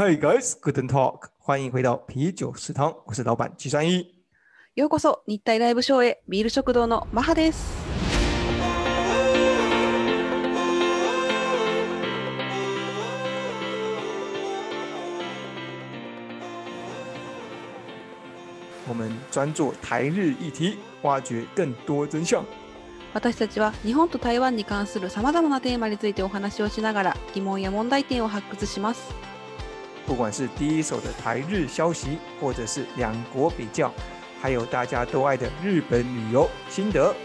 Hi guys, good talk，欢迎回到啤酒食堂，我是老板七三一。ようこそ日体ライブショーへビール食堂のマハです。我们专做台日议题，挖掘更多真相。私たちは日本と台湾に関するさまざまなテーマについてお話をしながら疑問や問題点を発掘します。不管是第一手的台日消息，或者是两国比较，还有大家都爱的日本旅游心得，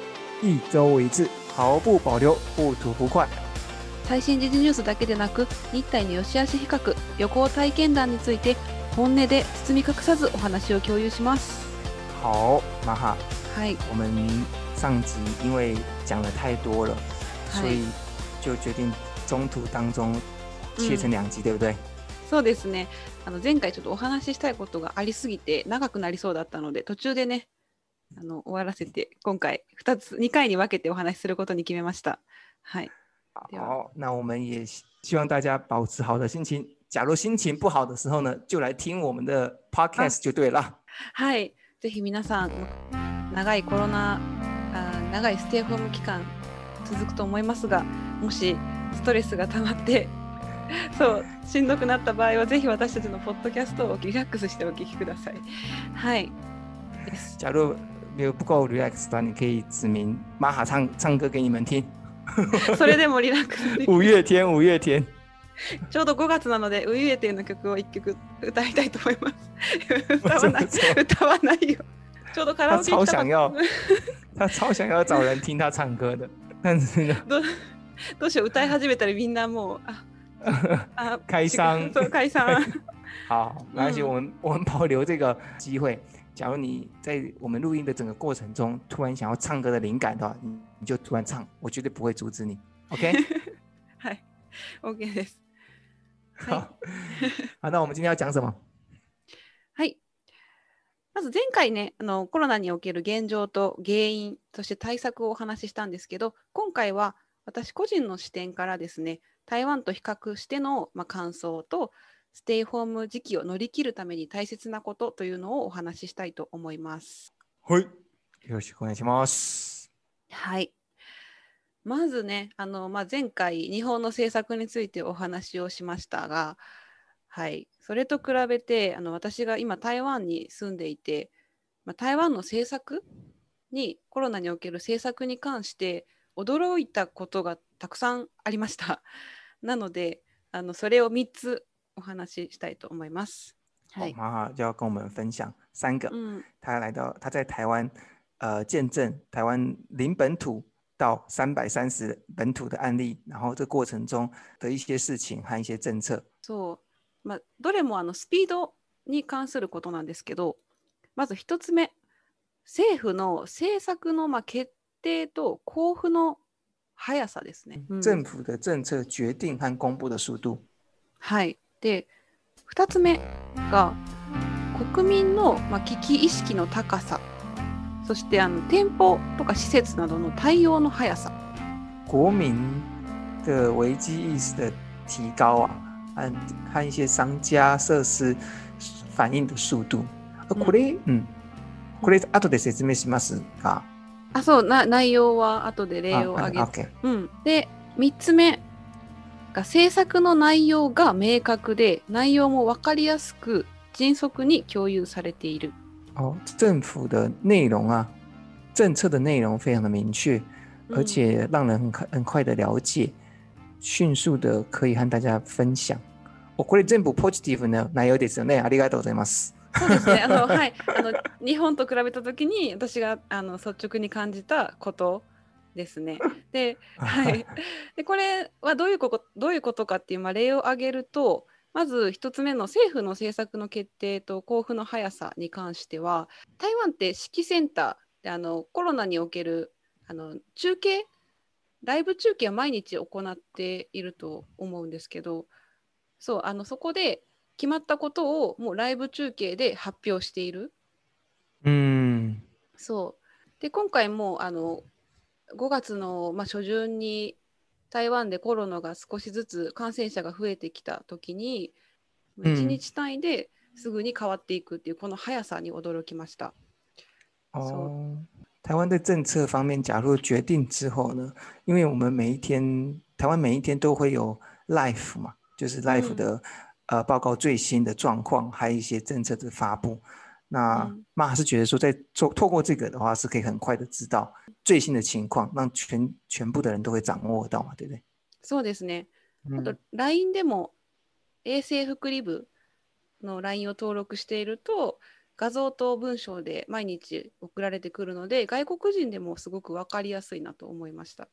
一周一次，毫不保留，不吐不快。最新時事ニュースだけでなく日体の良し悪し比較旅行体験談について本音で包み隠さずお話を共有します。好，马哈，はい、我们上集因为讲了太多了，はい所以就决定中途当中切成两集，对不对？ そうですねあの前回ちょっとお話ししたいことがありすぎて長くなりそうだったので途中でねあの終わらせて今回2つ2回に分けてお話しすることに決めました。はい、好，那我们也希希望大家保持好的心情。假如心情不好的时候呢，就来听我们的 podcast 就对了。はい、ぜひ皆さん長いコロナあ長いステイホーム期間続くと思いますがもしストレスが溜まってそうしんどくなった場合はぜひ私たちのポッドキャストをリラックスしてお聞きください。はい。假如没有不够 relax 的话，你可以指明玛哈唱唱歌给你们听。それでもリラックス五月天，五月天，ちょうど5月なのでウイエテの曲を1曲歌いたいと思います。歌わない歌わないよ。ちょうどカラオケ超想要他超想要找人听他唱歌的，但是呢，どどうしよう歌い始めたらみんなもうあ开箱そう解散。好，没关系，嗯我们我们保留这个机会。假如你在我们录音的整个过程中，突然想要唱歌的灵感的话，你你就突然唱，我绝对不会阻止你。OK，はい。OK です。好は、好，那我们今天要讲什么？はい。まず前回ねあのコロナにおける現状と原因そして対策をお話ししたんですけど今回は私個人の視点からですね台湾と比較しての、まあ、感想とステイホーム時期を乗り切るために大切なことというのをお話ししたいと思います。はい、よろしくお願いします。はい。まずね、あのまあ、前回、日本の政策についてお話をしましたが、はい、それと比べてあの私が今、台湾に住んでいて、まあ、台湾の政策に、コロナにおける政策に関して驚いたことがたくさんありました。なので、あのそれを3つお話ししたいと思います。はい。马哈就要跟我们分享三个，うん、他来到他在台湾，呃，见证台湾零本土到三百三十本土的案例，然后这过程中的一些事情和一些政策。そう、まあ、どれもあのスピードに関することなんですけどまず一つ目政府の政策のまあ決定と交付の速さですね。うん政府的政策决定和公布的速度。はい、で2つ目が国民のまあ危機意識の高さそしてあの店舗とか施設などの対応の速さ。国民的危机意识的提高啊，和和一些商家设施反应的速度。呃これ、うん、これ後で説明しますが、あそうな内容は後で例を挙げ OK うん、で3つ目が政策の内容が明確で内容も分かりやすく迅速に共有されている。哦，政府的内容啊，政策的内容非常的明确，うん而且让人很快很快的了解，迅速的可以和大家分享。おこれ全部ポジティブな内容ですよね。ありがとうございます。そうですね。あの、はい、あの日本と比べた時に私があの率直に感じたことですね。で,、はい、でこれはどういうことどういうことかっていう、まあ、例を挙げるとまず一つ目の政府の政策の決定と交付の速さに関しては台湾って指揮センターであのコロナにおけるあの中継ライブ中継は毎日行っていると思うんですけどそうあのそこで決まったことをもうライブ中継で発表している。うん。そうで今回もあの5月の、まあ、初旬に台湾でコロナが少しずつ感染者が増えてきた時にうん1日単位ですぐに変わっていくっていうこの速さに驚きました。哦，台湾的政策方面，假如决定之后呢，因为我们每一天，台湾每一天都会有 life 嘛，就是 life 嗯的、呃报告最新的状况，还有一些政策的发布。那嗯妈是觉得说，在做透过这个的话，是可以很快的知道最新的情况，让全全部的人都会掌握到嘛，对不对？そうですね。あと嗯 LINE でも衛星福利部の LINE を登録していると画像と文章で毎日送られてくるので外国人でもすごく分かりやすいなと思いました。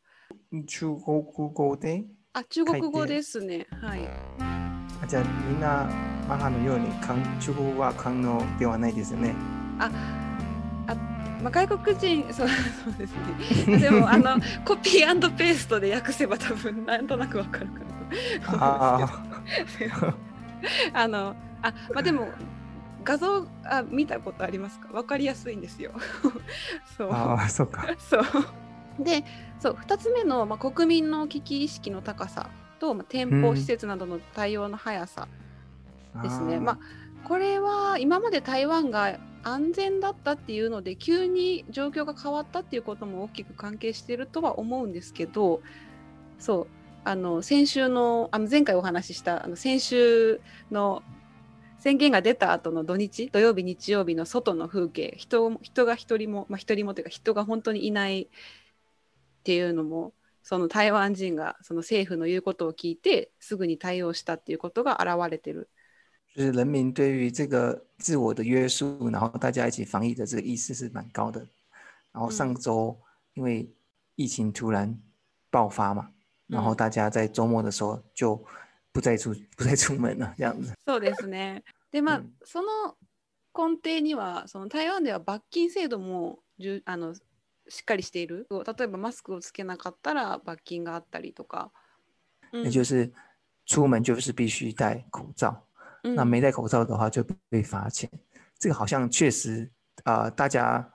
中国語で？あ、中国語ですね。はい。あじゃあみんなマハのように韓中国語は可能ではないですよね。まあ、外国人 そうそうですね。でもあの コピーペーストで訳せば多分なんとなくわかるかなと思うんですけど。あ あのあまあでも画像あ見たことありますか？わかりやすいんですよ。そうああ、そうか。そうでそう2つ目の、まあ、国民の危機意識の高さと、まあ、店舗うん施設などの対応の速さですね。あー。まあこれは今まで台湾が安全だったっていうので急に状況が変わったっていうことも大きく関係しているとは思うんですけどそう。あの先週のあの前回お話ししたあの先週の宣言が出た後の土日土曜日日曜日の外の風景人人が一人も、まあ、一人もというか人が本当にいないっていうのもその台湾人がその政府の言うことを聞いてすぐに対応したっていうことが現れてる就是人民对于这个自我的约束，然后大家一起防疫的这个意识是蛮高的。然后上嗯周因为疫情突然爆发嘛，然后嗯大家在周末的时候就不再出不再出门了，这样子。そうですね。でまあ、うんその根底にはその台湾では罰金制度もじゅあのしっかりしている例えばマスクをつけなかったら罰金があったりとか、うん也就是出门就是必须戴口罩，うん那没戴口罩的话就被罚钱。这个好像确实啊、呃大家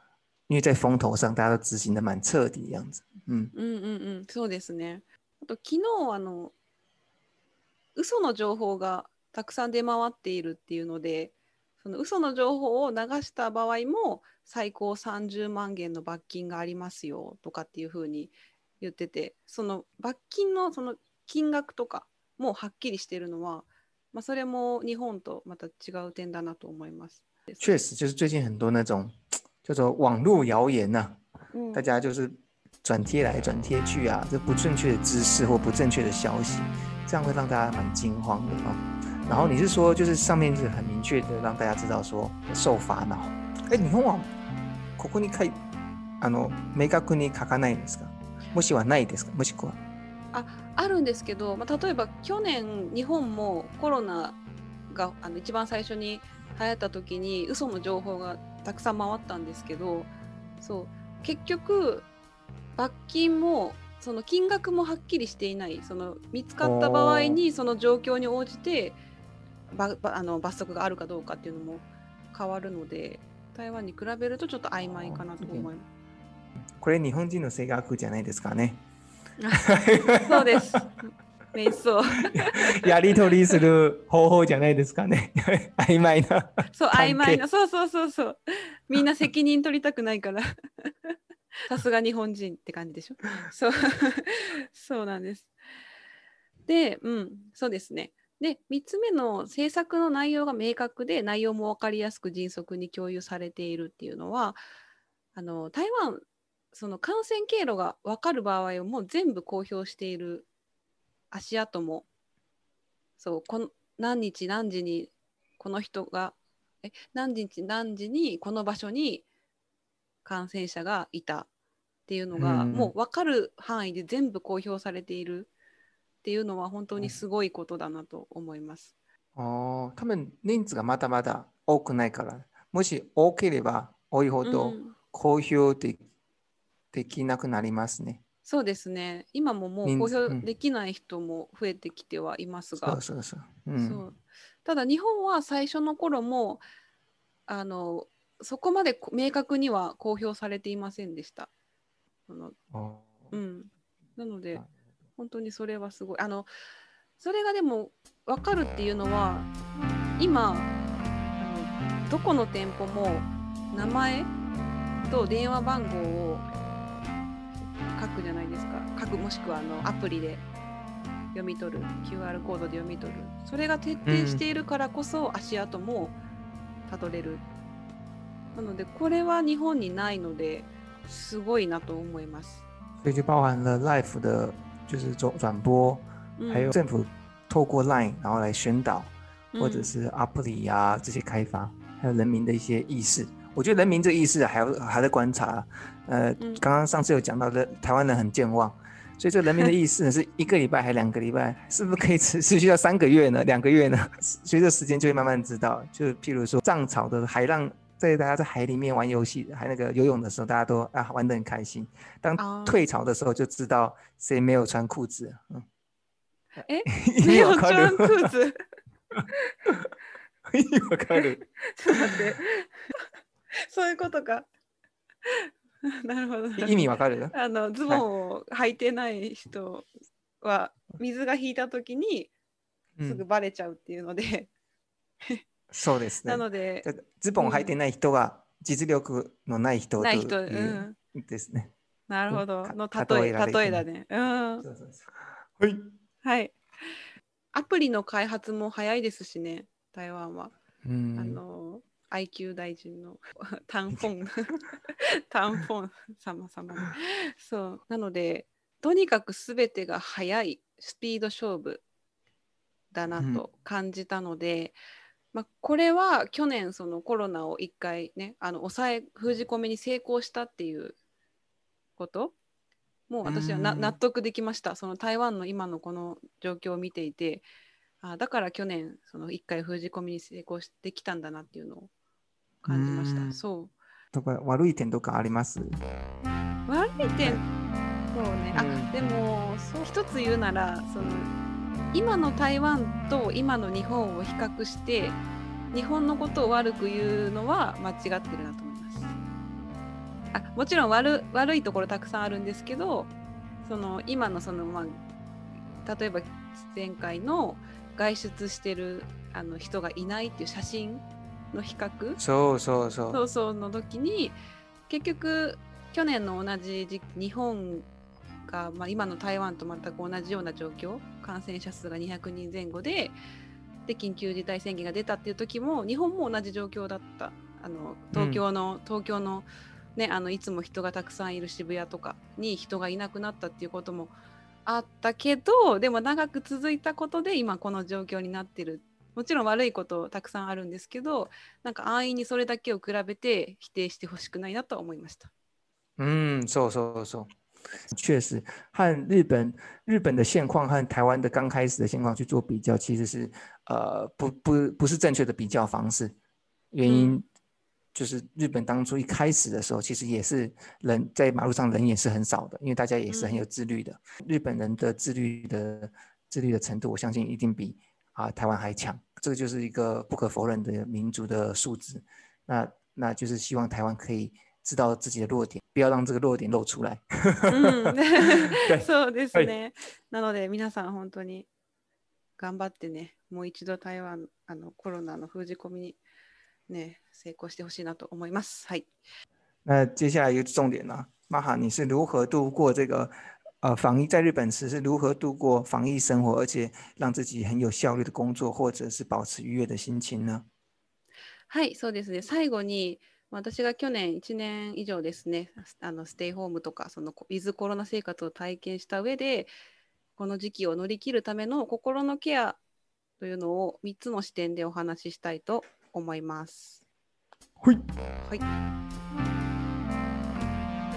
因为在风头上，大家都执行的蛮彻底的样子。嗯，うんうんうんそうですね。あと昨日あの嘘の情報がたくさん出回っているっていうのでその嘘の情報を流した場合も最高30万元の罰金がありますよとかっていうふうに言っててその罰金のその金額とかもはっきりしているのは、まあ、それも日本とまた違う点だなと思います。确实就是最近很多那种叫做网络谣言呐、うん大家就是转贴来转贴去啊，这不正确的知识或不正确的消息，这样会让大家蛮惊慌的啊。然后你是说，就是上面是很明确的让大家知道说受罚恼。哎，日本はここに書いあの明確に書かないんですか？もしはないですか？もしくはあるんですけど、まあ、例えば去年日本もコロナがあの一番最初に流行った時に嘘の情報がたくさん回ったんですけどそう結局罰金もその金額もはっきりしていないその見つかった場合にその状況に応じてばばあの罰則があるかどうかっていうのも変わるので台湾に比べるとちょっと曖昧かなと思います。これ日本人の性格じゃないですかね。そうです。瞑想。やり取りする方法じゃないですかね。曖昧な。そう曖昧なそうそうそうそうみんな責任取りたくないからさすが日本人って感じでしょ？そうそうなんですでうんそうですねで3つ目の政策の内容が明確で内容も分かりやすく迅速に共有されているっていうのはあの台湾その感染経路が分かる場合をもう全部公表している足跡もそうこの何日何時にこの人がえ何日何時にこの場所に感染者がいたっていうのが、うん。もう分かる範囲で全部公表されているっていうのは本当にすごいことだなと思います。哦，他们人数がまだまだ多くないから、もし多ければ多いほどうん。公表で,、できなくなりますね。そうですね。今ももう公表できない人も増えてきてはいますが、そうそうそう。うん、そう。ただ日本は最初の頃もあのそこまでこ明確には公表されていませんでした。あのおうん、なので本当にそれはすごい。あのそれがでも分かるっていうのは今あのどこの店舗も名前と電話番号を書くじゃないですか。書くもしくはあのアプリで読み取る。QR コードで読み取る。それが徹底しているからこそ足跡もたどれる、なのでこれは日本にないのですごいなと思います。所以就包含了 Life 的，就是转转播，还有政府透过 Line 然后来宣导，或者是 Apply 啊这些开发，还有人民的一些意识。我觉得人民这个意识还要还在观察。呃，刚刚上次有讲到的，台湾人很健忘，所以这人民的意识呢，是一个礼拜还两个礼拜，是不是可以持持续到三个月呢？两个月呢？随着时间就会慢慢知道。就譬如说涨潮的海浪，在大家在海里面玩游戏，还那个游泳的时候，大家都啊玩得很开心。当退潮的时候，就知道谁没有穿裤子。嗯，哎，没有穿裤子。わかる。ちょっと待って。そういうことか。なるほど。意味わかる？あのズボンを履いてない人は、水が引いた時にすぐバレちゃうっていうので、うん、そうですね。なので、ズボンを履いてない人は実力のない人ない人、うん、ですね。なるほど。の例え例えだね。うん。そうそうそうはい。はい。アプリの開発も早いですしね、台湾は。うん、あの IQ 大臣の タンフォン タンフォン様様そうなのでとにかく全てが速いスピード勝負だなと感じたので、うん、まあ、これは去年そのコロナを一回ねあの抑え封じ込めに成功したっていうこと？もう私はな、納得できましたその台湾の今のこの状況を見ていてあだから去年その一回封じ込みに成功してきたんだなっていうのを感じました。そう。とか悪い点とかあります？悪い点そうね。あ、うん、でもそう一つ言うならその今の台湾と今の日本を比較して日本のことを悪く言うのは間違ってるなと思います。あもちろん悪悪いところたくさんあるんですけどその今のそのまあ例えば前回の外出してるあの人がいないっていう写真の比較？そうそうそうそうそうの時に結局去年の同じ時日本が、まあ、今の台湾と全く同じような状況感染者数が200人前後でで緊急事態宣言が出たっていう時も日本も同じ状況だったあの東京の、うん、東京のね、あのいつも人がたくさんいる渋谷とかに人がいなくなったっていうこともあったけどでも長く続いたことで今この状況になってるもちろん悪いことたくさんあるんですけどなんか安易にそれだけを比べて否定してほしくないなと思いました。嗯，そうそうそう。确实，和日本日本的现况和台湾的刚开始的现况去做比较，其实是呃不不不是正确的比较方式。原因就是日本当初一开始的时候，其实也是人在马路上人也是很少的，因为大家也是很有自律的。嗯、日本人的自律的自律的程度，我相信一定比啊台湾还强。这个就是一个不可否认的民族的素质。那那就是希望台湾可以知道自己的弱点，不要让这个弱点露出来。嗯，そうですね。なので皆さん本当に頑張ってね、もう一度台湾あのコロナの封じ込みにね成功してほしいなと思います。はい。那接下来一个重点呢，玛哈，你是如何度过这个呃防疫在日本时是如何度过防疫生活，而且让自己很有效率的工作，或者是保持愉悦的心情呢？はい、そうですね。最後に私が去年1年以上ですね、あのステイホームとかそのウィズコロナ生活を体験した上で、この時期を乗り切るための心のケアというのを3つの視点でお話ししたいと思います。はい。はい。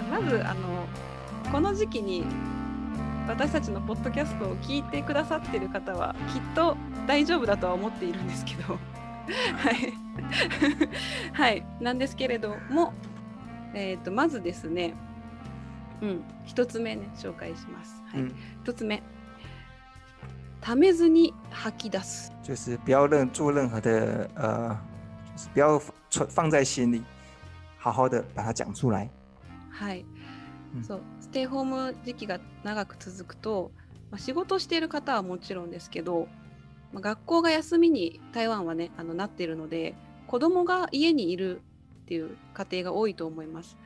まずあのこの時期に私たちのポッドキャストを聞いてくださってる方はきっと大丈夫だとは思っているんですけどはい。はい。なんですけれどもえっ、ー、とまずですねうん一つ目ね紹介します。はい、一、うん、つ目。ためずに吐き出す。就是不要任做任何的呃，不要放在心里，好好的把它讲出来。はい。そう。ステイホーム時期が長く続くと、まあ、仕事している方はもちろんですけどまあ、学校が休みに台湾はねあのなっているので子供が家にいるっていう家庭が多いと思います。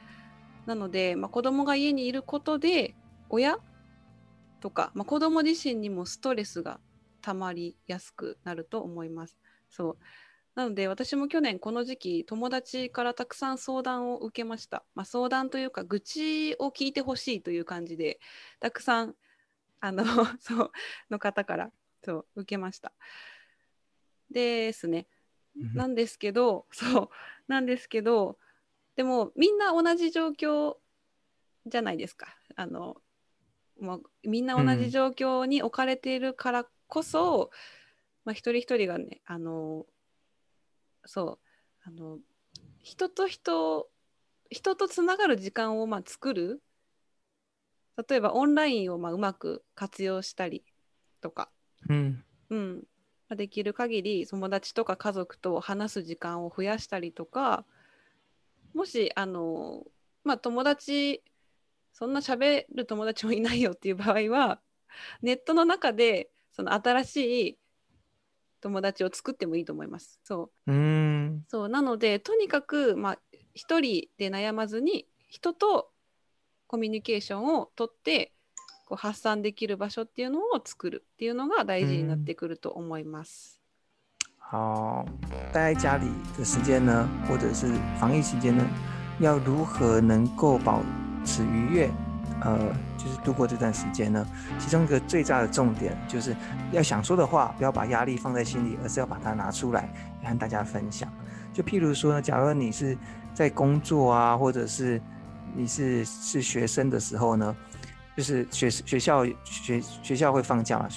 なので、まあ、子供が家にいることで親とか、まあ、子供自身にもストレスが溜まりやすくなると思います。そうなので私も去年この時期友達からたくさん相談を受けました。まあ、相談というか愚痴を聞いてほしいという感じでたくさんあの そうの方からそう受けました。ですね。なんですけど そうなんですけどでもみんな同じ状況じゃないですか。あのもうみんな同じ状況に置かれているからこそ、うん、まあ、一人一人がねあのそうあの人と人人とつながる時間をまあ作る例えばオンラインをまあうまく活用したりとか、うん。うん。まあ、できる限り友達とか家族と話す時間を増やしたりとかもしあの、まあ、友達そんな喋る友達もいないよっていう場合はネットの中でその新しい友達を作ってもいいと思います。そう。うん。そう。なのでとにかく、まあ、一人で悩まずに人とコミュニケーションをとってこう発散できる場所っていうのを作るっていうのが大事になってくると思います。好，待在家里的时间呢，或者是防疫期间呢，要如何能够保持愉悦？呃，就是度过这段时间呢，其中一个最大的重点就是要想说的话，不要把压力放在心里，而是要把它拿出来和大家分享。就譬如说呢，假如你是在工作啊，或者是你是是学生的时候呢， 就是学学校学学校会放假嘛，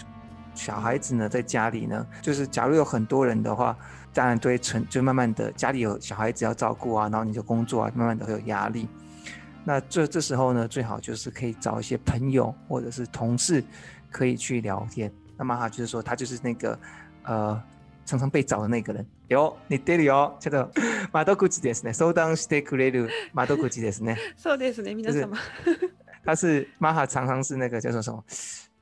小孩子呢在家里呢，就是假如有很多人的话，当然对成就慢慢的家里有小孩子要照顾啊，然后你就工作啊，慢慢的会有压力。那这这时候呢，最好就是可以找一些朋友或者是同事，可以去聊天。那么哈，就是说他就是那个呃常常被找的那个人。有你对了哦，叫做马多古吉ですね。相談してくれる马多古吉ですね。そうですね、皆様。 他是玛哈常常是那个叫做什么？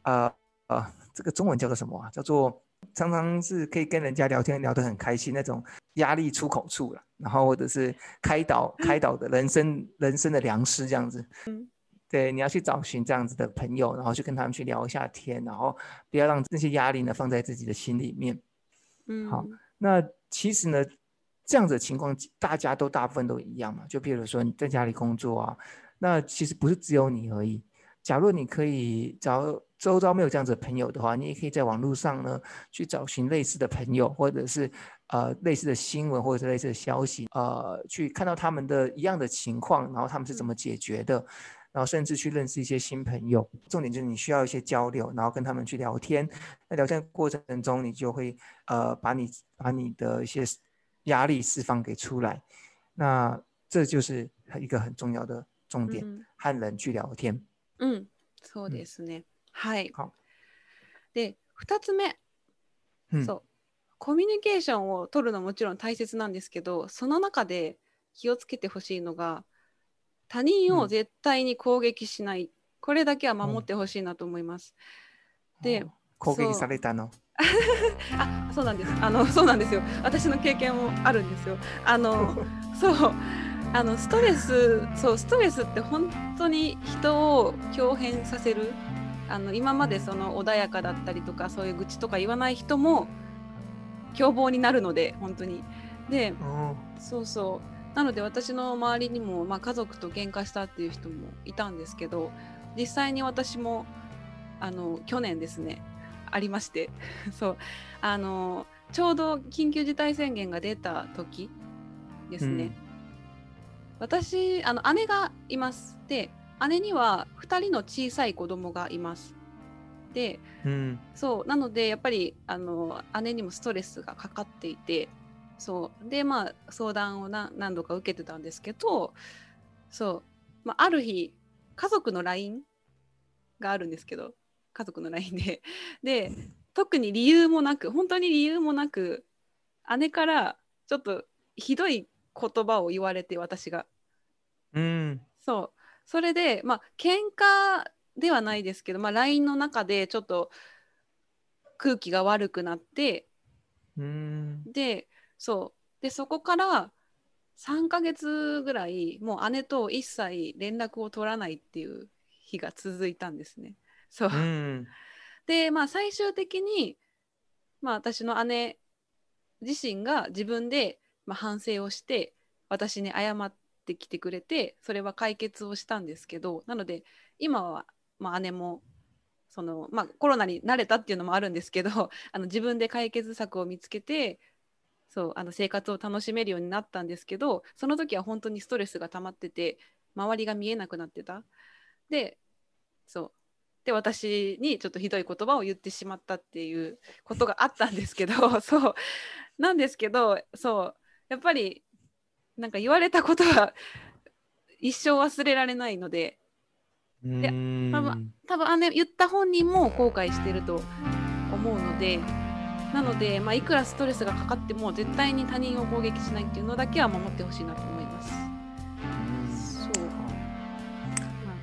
呃呃，这个中文叫做什么啊？叫做常常是可以跟人家聊天聊得很开心那种压力出口处了。然后或者是开导开导的人生人生的良师这样子，嗯，对，你要去找寻这样子的朋友，然后去跟他们去聊一下天，然后不要让那些压力呢放在自己的心里面，嗯，好，那其实呢，这样子的情况大家都大部分都一样嘛，就比如说你在家里工作啊，那其实不是只有你而已，假如你可以找周遭没有这样子的朋友的话，你也可以在网络上呢去找寻类似的朋友，或者是。呃，类似的新闻或者是类似的消息，呃，去看到他们的一样的情况，然后他们是怎么解决的，然后甚至去认识一些新朋友。重点就是你需要一些交流，然后跟他们去聊天。在聊天过程中，你就会呃，把你把你的一些压力释放给出来。那这就是一个很重要的重点，和人去聊天。嗯，そうですね。はい。好。で、二つ目。そう。コミュニケーションを取るのももちろん大切なんですけどその中で気をつけてほしいのが他人を絶対に攻撃しない、うん、これだけは守ってほしいなと思います。うん、で攻撃されたの あそうなんですあのそうなんですよ私の経験もあるんですよ。あの そうあのストレスそうストレスって本当に人を強変させる。あの今までその穏やかだったりとかそういう愚痴とか言わない人も凶暴になるので本当に。でそうそう。なので私の周りにも、まあ、家族と喧嘩したっていう人もいたんですけど実際に私もあの去年ですねありまして。そう。あのちょうど緊急事態宣言が出た時ですね、うん、私あの姉がいますで姉には2人の小さい子供がいます。で、うん、そうなのでやっぱりあの姉にもストレスがかかっていてそうでまあ相談を何度か受けてたんですけどそう、まあ、ある日家族の LINE があるんですけど家族の LINE で。で特に理由もなく本当に理由もなく姉からちょっとひどい言葉を言われて私が。うん、そうそれでまあ喧嘩ではないですけど、まあ、LINE の中でちょっと空気が悪くなってうん。でそうでそこから3ヶ月ぐらいもう姉と一切連絡を取らないっていう日が続いたんですね。そううん。でまあ最終的に、まあ、私の姉自身が自分で、まあ、反省をして私に謝っってきてくれてそれは解決をしたんですけどなので今は、まあ、姉もその、まあ、コロナに慣れたっていうのもあるんですけど あの自分で解決策を見つけてそうあの生活を楽しめるようになったんですけどその時は本当にストレスが溜まってて周りが見えなくなってた。でそう。で私にちょっとひどい言葉を言ってしまったっていうことがあったんですけど そう。なんですけどそう。やっぱりなんか言われたことは 一生忘れられないのでうん。多分多分姉言った本人も後悔してると思うのでなので、まあ、いくらストレスがかかっても絶対に他人を攻撃しないっていうのだけは守ってほしいなと思います。そう、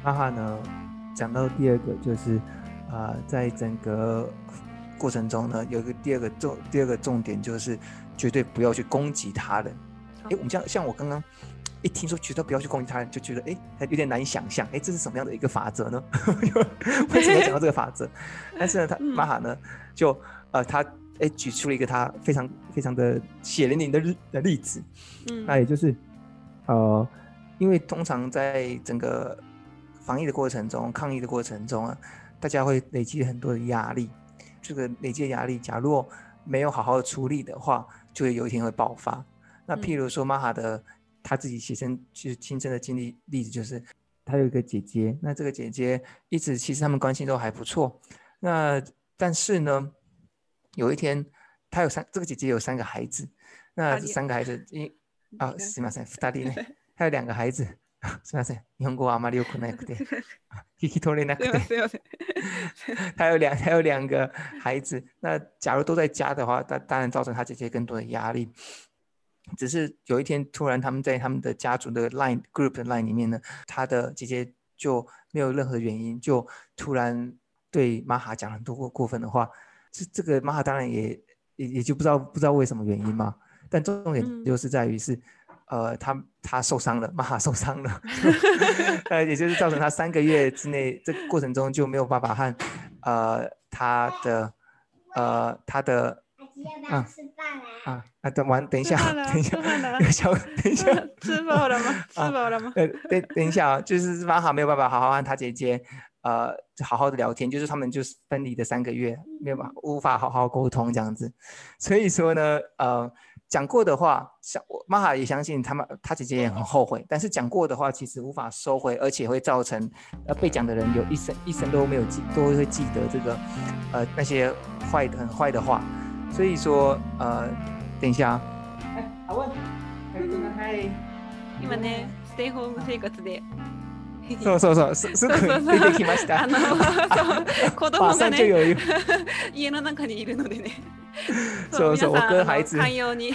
哈哈呢，讲到第二个就是，啊、在整个过程中呢，有一个第二个重第二个重点就是绝对不要去攻击他人。诶，我们像像我刚刚一听说绝对不要去攻击他人，就觉得哎有点难以想象，哎，这是什么样的一个法则呢？为什么要讲到这个法则？但是呢，他嗯玛哈呢，就呃他哎举出了一个他非常非常的血淋淋的日的例子，嗯那也就是，呃，因为通常在整个防疫的过程中、抗疫的过程中啊，大家会累积很多的压力。这个累积的压力，假如没有好好的处理的话，就会有一天会爆发。那譬如说，玛哈的他自己亲身就是亲身的经历例子，就是他有一个姐姐，那这个姐姐一直其实他们关系都还不错。那但是呢，有一天，她有三这个姐姐有三个孩子，那这二人三个孩子因あ、すみません。二人ね。还有两个孩子。すみません。日本語はあまり良くなくて、聞き取れなくすいまて。せんすいません。他有两，他有两个孩子。那假如都在家的话，那当然造成他姐姐更多的压力。 只是有一天，突然他们在他们的家族的 Line group 的 Line 里面呢，他的姐姐就没有任何原因，就突然对玛哈讲很多过过分的话。这这个玛哈当然也也也就不知道不知道为什么原因嘛。但重嗯点就是在于是，呃，他他受伤了，玛哈受伤了，呃，也就是造成他三个月之内，这个过程中就没有办法和呃他的呃他的阿吉要不要吃饭啦？啊啊等完等一下 等一下 小等一下 吃饱了吗？吃饱了吗？呃等等一下啊，就是玛哈没有办法好好和他姐姐呃好好的聊天，就是他们就是分离的三个月，没有办法无法好好沟通这样子，所以说呢呃。讲过的话，像我玛哈也相信他们，他姐姐也很后悔。但是讲过的话，其实无法收回，而且会造成呃被讲的人有一生一生都没有记，都会记得这个呃那些坏的很坏的话。所以说呃，等一下啊，哎，阿问，嗨，今ね、ステイホーム生活で。そうそうそう、すすぐ 出てきました。あの、そう子供马がね、家の中にいるのでね。そうそう皆さんあの我跟孩子寛容に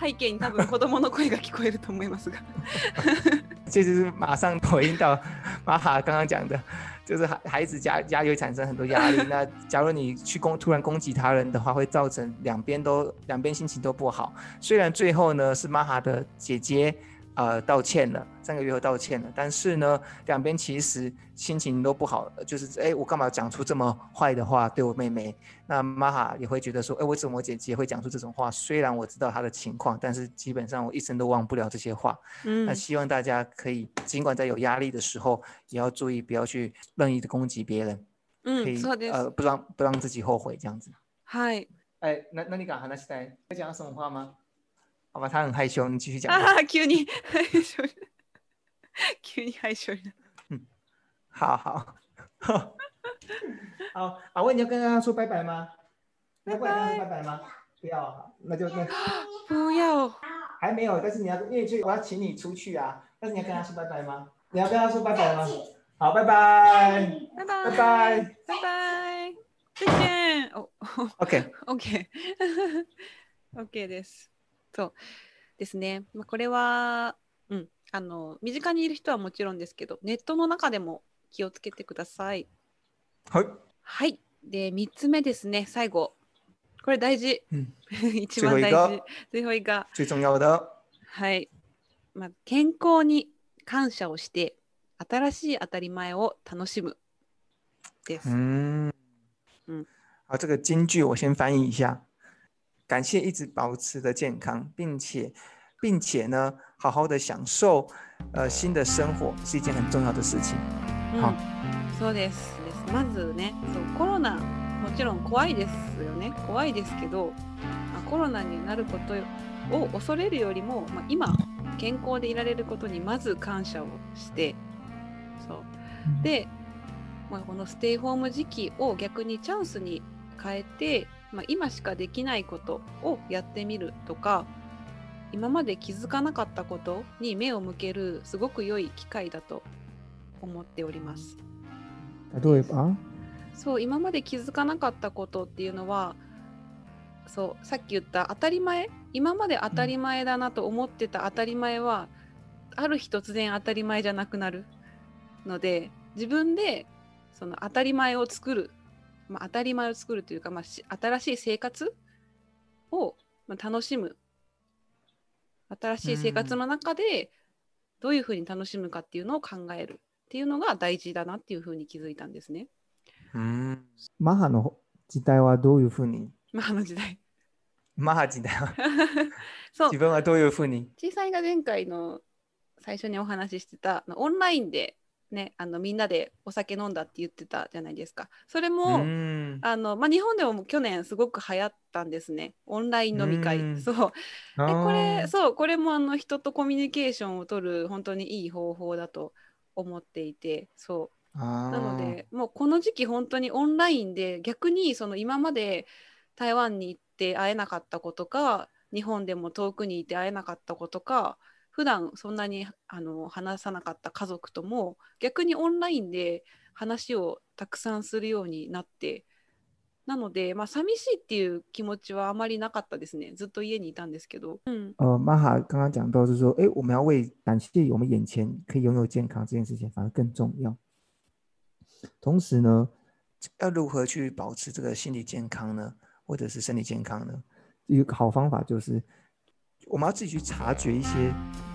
背景に多分子供の声が聞こえると思いますが。其实是马上回应到玛哈刚刚讲的，就是孩孩子家家里会产生很多压力。那假如你去攻突然攻击他人的话，会造成两边都两边心情都不好。虽然最后呢是玛哈的姐姐呃道歉了，三个月后道歉了，但是呢两边其实心情都不好，就是哎我干嘛讲出这么坏的话对我妹妹？那玛哈也会觉得说，哎为什么我姐姐会讲出这种话？虽然我知道她的情况，但是基本上我一生都忘不了这些话。うん那希望大家可以，尽管在有压力的时候，也要注意不要去任意的攻击别人，可以うん、そうです。呃不让不让自己后悔这样子。はい。哎，那那你敢話したい？要讲什么话吗？ 好吧，他很害羞，你继续讲吧。ああ、急に害羞に。急に害羞になる。好好好，阿问你要跟他说拜拜吗？你要过来跟他说拜拜吗？不要，好，那就那不要。还没有，但是你要因为就我要请你出去啊，但是你要跟他说拜拜吗？你要跟他说拜拜吗？好，拜拜，バイバイ。拜拜。バイバイ。再见。お OK， OK。OK です。 そうですね。まあ、これは、うん、あの身近にいる人はもちろんですけど、ネットの中でも気をつけてください。はい。はい。で3つ目ですね。最後。これ大事。嗯，一番大事。最後一个最重要的，はい、まあ、健康に感謝をして新しい当たり前を楽しむ。です。嗯嗯好，这个金句我先翻译一下，感谢一直保持的健康，并且并且呢，好好的享受呃新的生活是一件很重要的事情。うんはそうです。です。まずねそうコロナもちろん怖いですよね。怖いですけど、まあ、コロナになることを恐れるよりも、まあ、今健康でいられることにまず感謝をしてそう。で、まあ、このステイホーム時期を逆にチャンスに変えて、まあ、今しかできないことをやってみるとか今まで気づかなかったことに目を向けるすごく良い機会だと思っております。例えば，そう今まで気づかなかったことっていうのはそうさっき言った当たり前？今まで当たり前だなと思ってた当たり前は、ある日突然当たり前じゃなくなるので自分でその当たり前を作る、まあ、当たり前を作るというか、まあ、し新しい生活をまあ楽しむ新しい生活の中でどういうふうに楽しむかっていうのを考えるっていうのが大事だなっていうふうに気づいたんですね。嗯，マハの時代はどういうふうに？まああの時代。マハ時代は？そう自分はどういうふうに？小さいが前回の最初にお話ししてたオンラインでねあのみんなでお酒飲んだって言ってたじゃないですか。それも、嗯あのまあ、日本でも去年すごく流行ったんですね。オンライン飲み会、うん。そう。でこれ哦そうこれもあの人とコミュニケーションを取る本当にいい方法だと思っていて。そう。ななのでもうこの時期本当にオンラインで逆にその今まで台湾に行って会えなかった子とか日本でも遠くにいて会えなかった子とか普段そんなにあの話さなかった家族とも逆にオンラインで話をたくさんするようになってなのでまあ寂しいっていう気持ちはあまりなかったですねずっと家にいたんですけど、うん、呃，玛哈刚刚讲到就是说，哎，我们要为感谢我们眼前可以拥有健康这件事情，反而更重要。同时呢，要如何去保持这个心理健康呢，或者是身体健康呢？一个好方法就是，我们要自己去察觉一些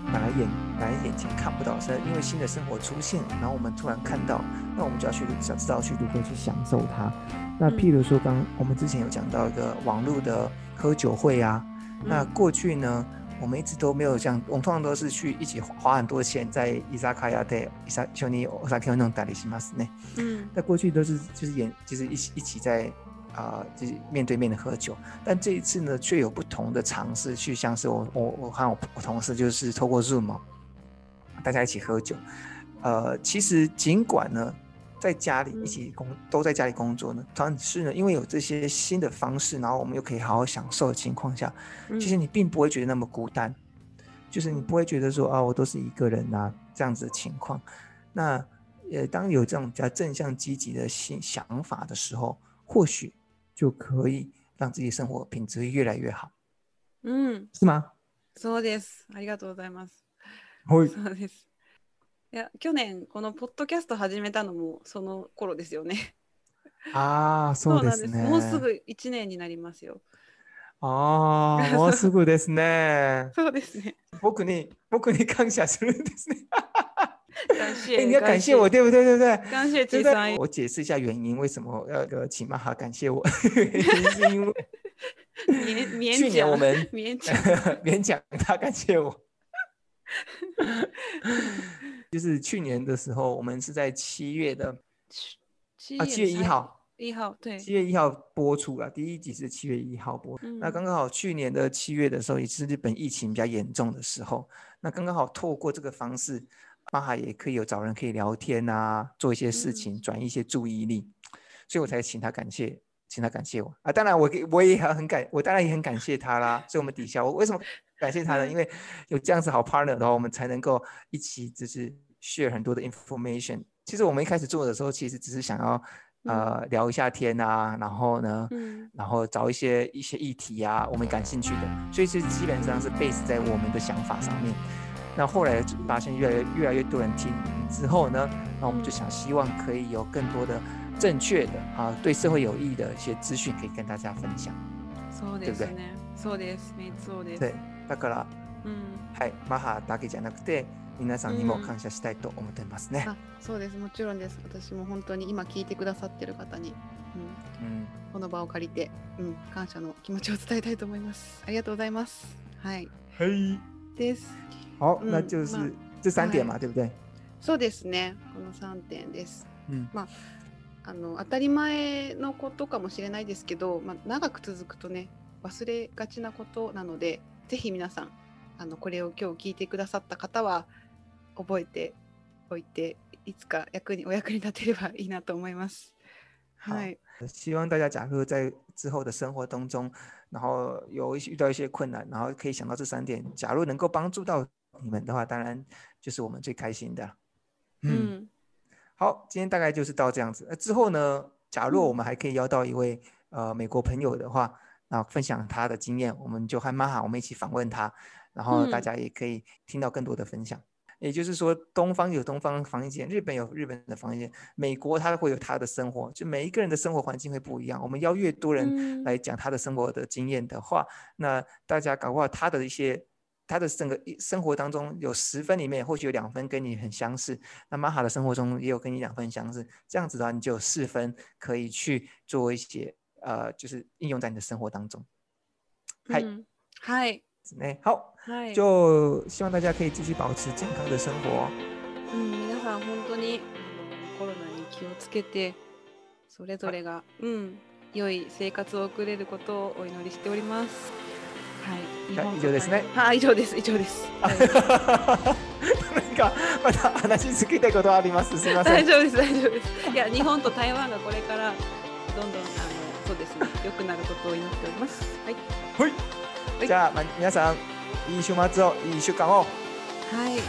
本来眼本来眼前看不到是，因为新的生活出现，然后我们突然看到，那我们就要去想知道去如何去享受它。那譬如说，刚我们之前有讲到一个网络的喝酒会啊，那过去呢，我们一直都没有这样，我们通常都是去一起花很多钱在伊萨卡亚的伊萨丘尼欧萨克那种代理西马斯内，うん在过去都是就是演就是一起一起在啊、就是面对面的喝酒，但这一次呢，却有不同的尝试，去像是我我我看我我同事就是透过 Zoom 哦大家一起喝酒，呃，其实尽管呢。在家里一起工都在家里工作呢，但是呢，因为有这些新的方式，然后我们又可以好好享受的情况下，其实你并不会觉得那么孤单，就是你不会觉得说啊，我都是一个人啊这样子的情况。那呃，当有这种比较正向积极的心想法的时候，或许就可以让自己生活品质越来越好，うん是吗？そうですありがとうございます会そうです。いや去年このポッドキャスト始めたのもその頃ですよね。ああ、そうですね。もうすぐ1年になりますよ。ああ、もうすぐですね。そうですね。僕に僕に感謝するんですね。感謝哎，你要感谢我，对不对？对不对？感謝对不小さい。对我解释一下原因，为什么要呃请玛哈感谢我？是因为勉勉去年強我们勉强。勉强他感谢我。就是去年的时候，我们是在七月的啊，七月一号，一号对。七月一号播出了，第一集是七月一号播。嗯那刚刚好去年的七月的时候，也是日本疫情比较严重的时候，那刚刚好透过这个方式，玛哈也可以有找人可以聊天啊，做一些事情，转移一些注意力，所以我才请他感谢，请他感谢我啊。当然我给我也很感，我当然也很感谢他啦。所以我们底下，我为什么感谢他呢？因为有这样子好 partner 的话，我们才能够一起就是 share 很多的 information。其实我们一开始做的时候，其实只是想要呃聊一下天啊，然后呢。然后找一些一些议题啊，我们感兴趣的，所以是基本上是 base 在我们的想法上面。那后来就发现越来越越来越多人听之后呢，那我们就想希望可以有更多的正确的啊，对社会有益的一些资讯可以跟大家分享。そうですね。そうです。めっそうです。对，だからうん。はいマハだけじゃなくて皆さんにも感謝したいと思ってますね。あ、そうです。もちろんです。私も本当に今聞いてくださってる方に、うん、嗯，この場を借りて、うん、感謝の気持ちを伝えたいと思います。ありがとうございます。はい。嘿，です。好，嗯那就是那这三点嘛，对不对？そうですね。この3点です。嗯あの当たり前のことかもしれないですけど、まあ、長く続くとね忘れがちなことなのでぜひ皆さんあのこれを今日聞いてくださった方は覚えておいていつか役にお役に立てればいいなと思います。好はい、希望大家假如在之后的生活当中，然后有遇到一些困难，然后可以想到这三点，假如能够帮助到你们的话，当然就是我们最开心的。う嗯，好，今天大概就是到这样子。呃，之后呢，假如嗯我们还可以邀到一位呃美国朋友的话，那分享他的经验，我们就和玛哈我们一起访问他，然后大嗯家也可以听到更多的分享。也就是说，东方有东方防疫间，日本有日本的防疫间，美国他会有他的生活，就每一个人的生活环境会不一样。我们邀越多人嗯来讲他的生活的经验的话，那大家搞不好他的一些他的整个一生活当中有十分里面，或许有两分跟你很相似，那玛哈的生活中也有跟你两分相似，这样子的话，你就有四分可以去做一些呃，就是应用在你的生活当中。はいうんはいね、好，はい就希望大家可以继续保持健康的生活。うん、皆さん本当にコロナに気をつけてそれぞれが、うん、良い生活を送れることをお祈りしております。 はい、以上ですねはい、以上です。以上です。かまた話しきたいことあります。すみません。大丈夫です。大丈夫です。いや、日本と台湾がこれからどんどんあのそうですね、良くなることを祈っております。はい。はい。じゃあ、まあ、皆さんいい週末を、いい週間を。はい。で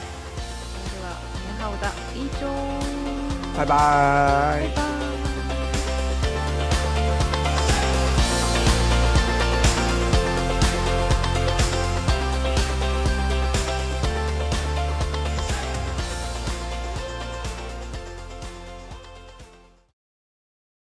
は、ネハオダ、以上。バイバイバイバイ。